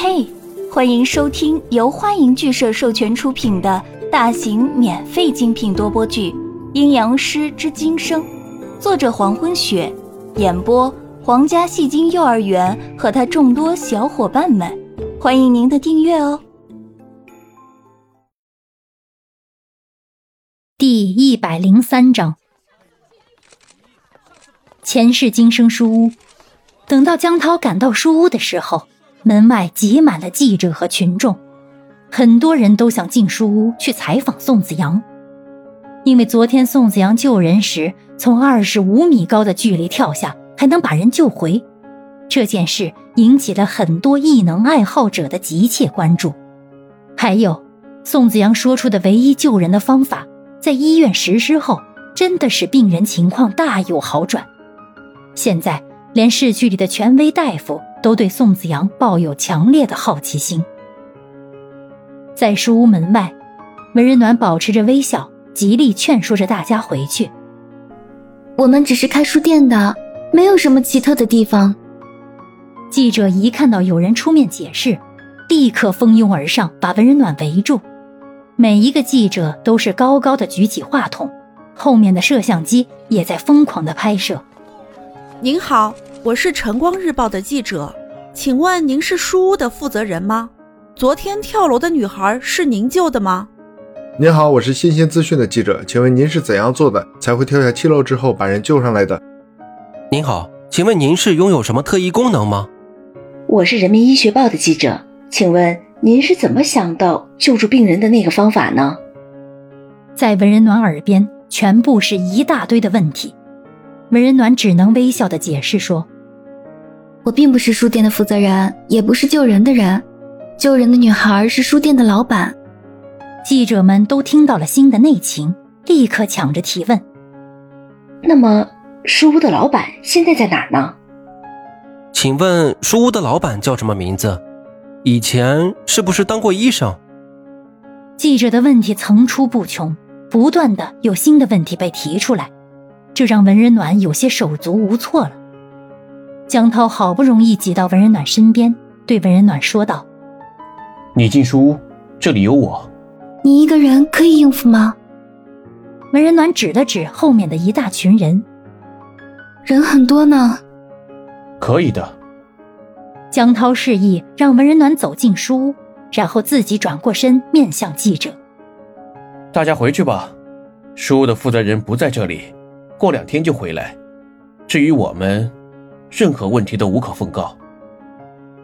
嘿，欢迎收听由欢迎剧社授权出品的大型免费精品多播剧《阴阳师之今生》，作者黄昏雪，演播皇家戏精幼儿园和他众多小伙伴们，欢迎您的订阅哦。第一百零三章，前世今生书屋。等到江涛赶到书屋的时候。门外挤满了记者和群众，很多人都想进书屋去采访宋子阳，因为昨天宋子阳救人时从二十五米高的距离跳下，还能把人救回，这件事引起了很多异能爱好者的急切关注。还有，宋子阳说出的唯一救人的方法，在医院实施后，真的使病人情况大有好转。现在，连市区里的权威大夫。都对宋子阳抱有强烈的好奇心。在书屋门外，文人暖保持着微笑，极力劝说着大家回去。我们只是开书店的，没有什么奇特的地方。记者一看到有人出面解释，立刻蜂拥而上，把文人暖围住。每一个记者都是高高的举起话筒，后面的摄像机也在疯狂的拍摄。您好。我是晨光日报的记者，请问您是书屋的负责人吗？昨天跳楼的女孩是您救的吗？您好，我是新鲜资讯的记者，请问您是怎样做的才会跳下七楼之后把人救上来的？您好，请问您是拥有什么特异功能吗？我是人民医学报的记者，请问您是怎么想到救助病人的那个方法呢？在文人暖耳边，全部是一大堆的问题。文人暖只能微笑的解释说：“我并不是书店的负责人，也不是救人的人。救人的女孩是书店的老板。”记者们都听到了新的内情，立刻抢着提问：“那么，书屋的老板现在在哪呢？”请问书屋的老板叫什么名字？以前是不是当过医生？记者的问题层出不穷，不断的有新的问题被提出来。这让文人暖有些手足无措了。江涛好不容易挤到文人暖身边，对文人暖说道：“你进书屋，这里有我。你一个人可以应付吗？”文人暖指了指后面的一大群人，人很多呢。可以的。江涛示意让文人暖走进书屋，然后自己转过身面向记者：“大家回去吧，书屋的负责人不在这里。”过两天就回来。至于我们，任何问题都无可奉告。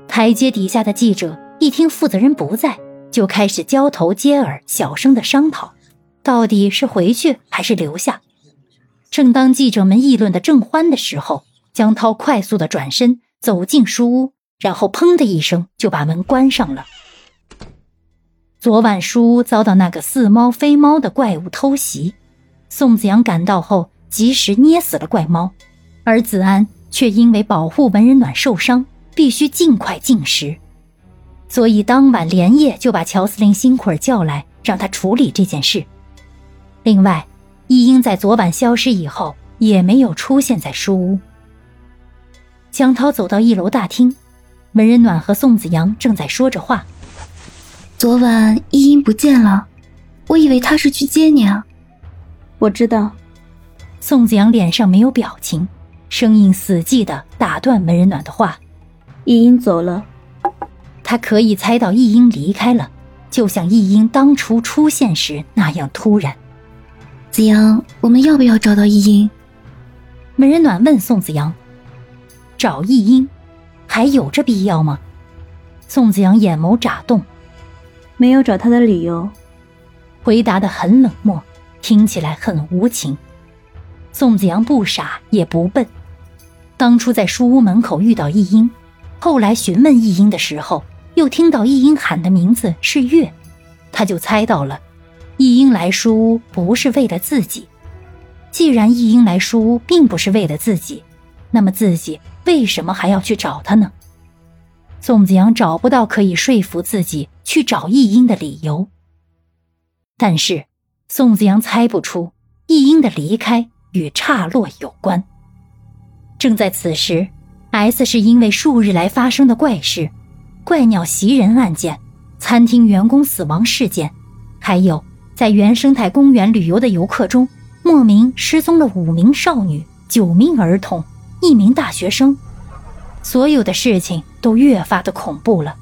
台阶底下的记者一听负责人不在，就开始交头接耳，小声的商讨，到底是回去还是留下。正当记者们议论的正欢的时候，江涛快速的转身走进书屋，然后砰的一声就把门关上了。昨晚书屋遭到那个似猫非猫的怪物偷袭，宋子阳赶到后。及时捏死了怪猫，而子安却因为保护文人暖受伤，必须尽快进食，所以当晚连夜就把乔司令辛苦儿叫来，让他处理这件事。另外，一英在昨晚消失以后也没有出现在书屋。江涛走到一楼大厅，文人暖和宋子阳正在说着话。昨晚一英不见了，我以为他是去接你啊。我知道。宋子阳脸上没有表情，声音死寂的打断门人暖的话：“易英走了。”他可以猜到易英离开了，就像易英当初出现时那样突然。子阳，我们要不要找到易英？文人暖问宋子阳：“找易英，还有这必要吗？”宋子阳眼眸眨动：“没有找他的理由。”回答的很冷漠，听起来很无情。宋子阳不傻也不笨，当初在书屋门口遇到易英，后来询问易英的时候，又听到易英喊的名字是月，他就猜到了，易英来书屋不是为了自己。既然易英来书屋并不是为了自己，那么自己为什么还要去找他呢？宋子阳找不到可以说服自己去找易英的理由，但是宋子阳猜不出易英的离开。与岔落有关。正在此时，S 是因为数日来发生的怪事，怪鸟袭人案件、餐厅员工死亡事件，还有在原生态公园旅游的游客中，莫名失踪了五名少女、九名儿童、一名大学生。所有的事情都越发的恐怖了，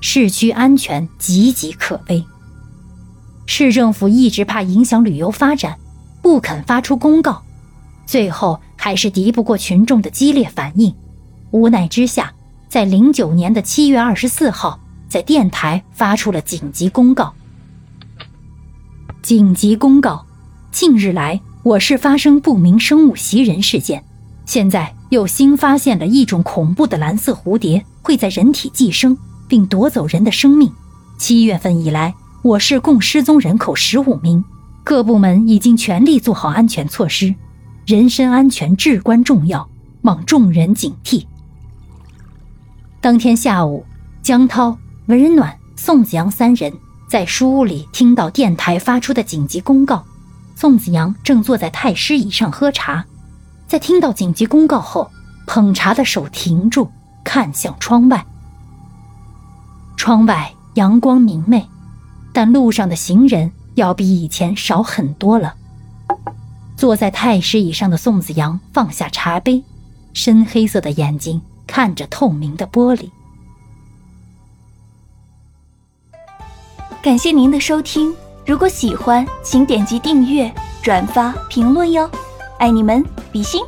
市区安全岌岌可危。市政府一直怕影响旅游发展，不肯发出公告，最后还是敌不过群众的激烈反应，无奈之下，在零九年的七月二十四号，在电台发出了紧急公告。紧急公告：近日来，我市发生不明生物袭人事件，现在。又新发现了一种恐怖的蓝色蝴蝶，会在人体寄生并夺走人的生命。七月份以来，我市共失踪人口十五名，各部门已经全力做好安全措施，人身安全至关重要，望众人警惕。当天下午，江涛、文暖、宋子阳三人在书屋里听到电台发出的紧急公告。宋子阳正坐在太师椅上喝茶。在听到紧急公告后，捧茶的手停住，看向窗外。窗外阳光明媚，但路上的行人要比以前少很多了。坐在太师椅上的宋子阳放下茶杯，深黑色的眼睛看着透明的玻璃。感谢您的收听，如果喜欢，请点击订阅、转发、评论哟。爱你们，比心。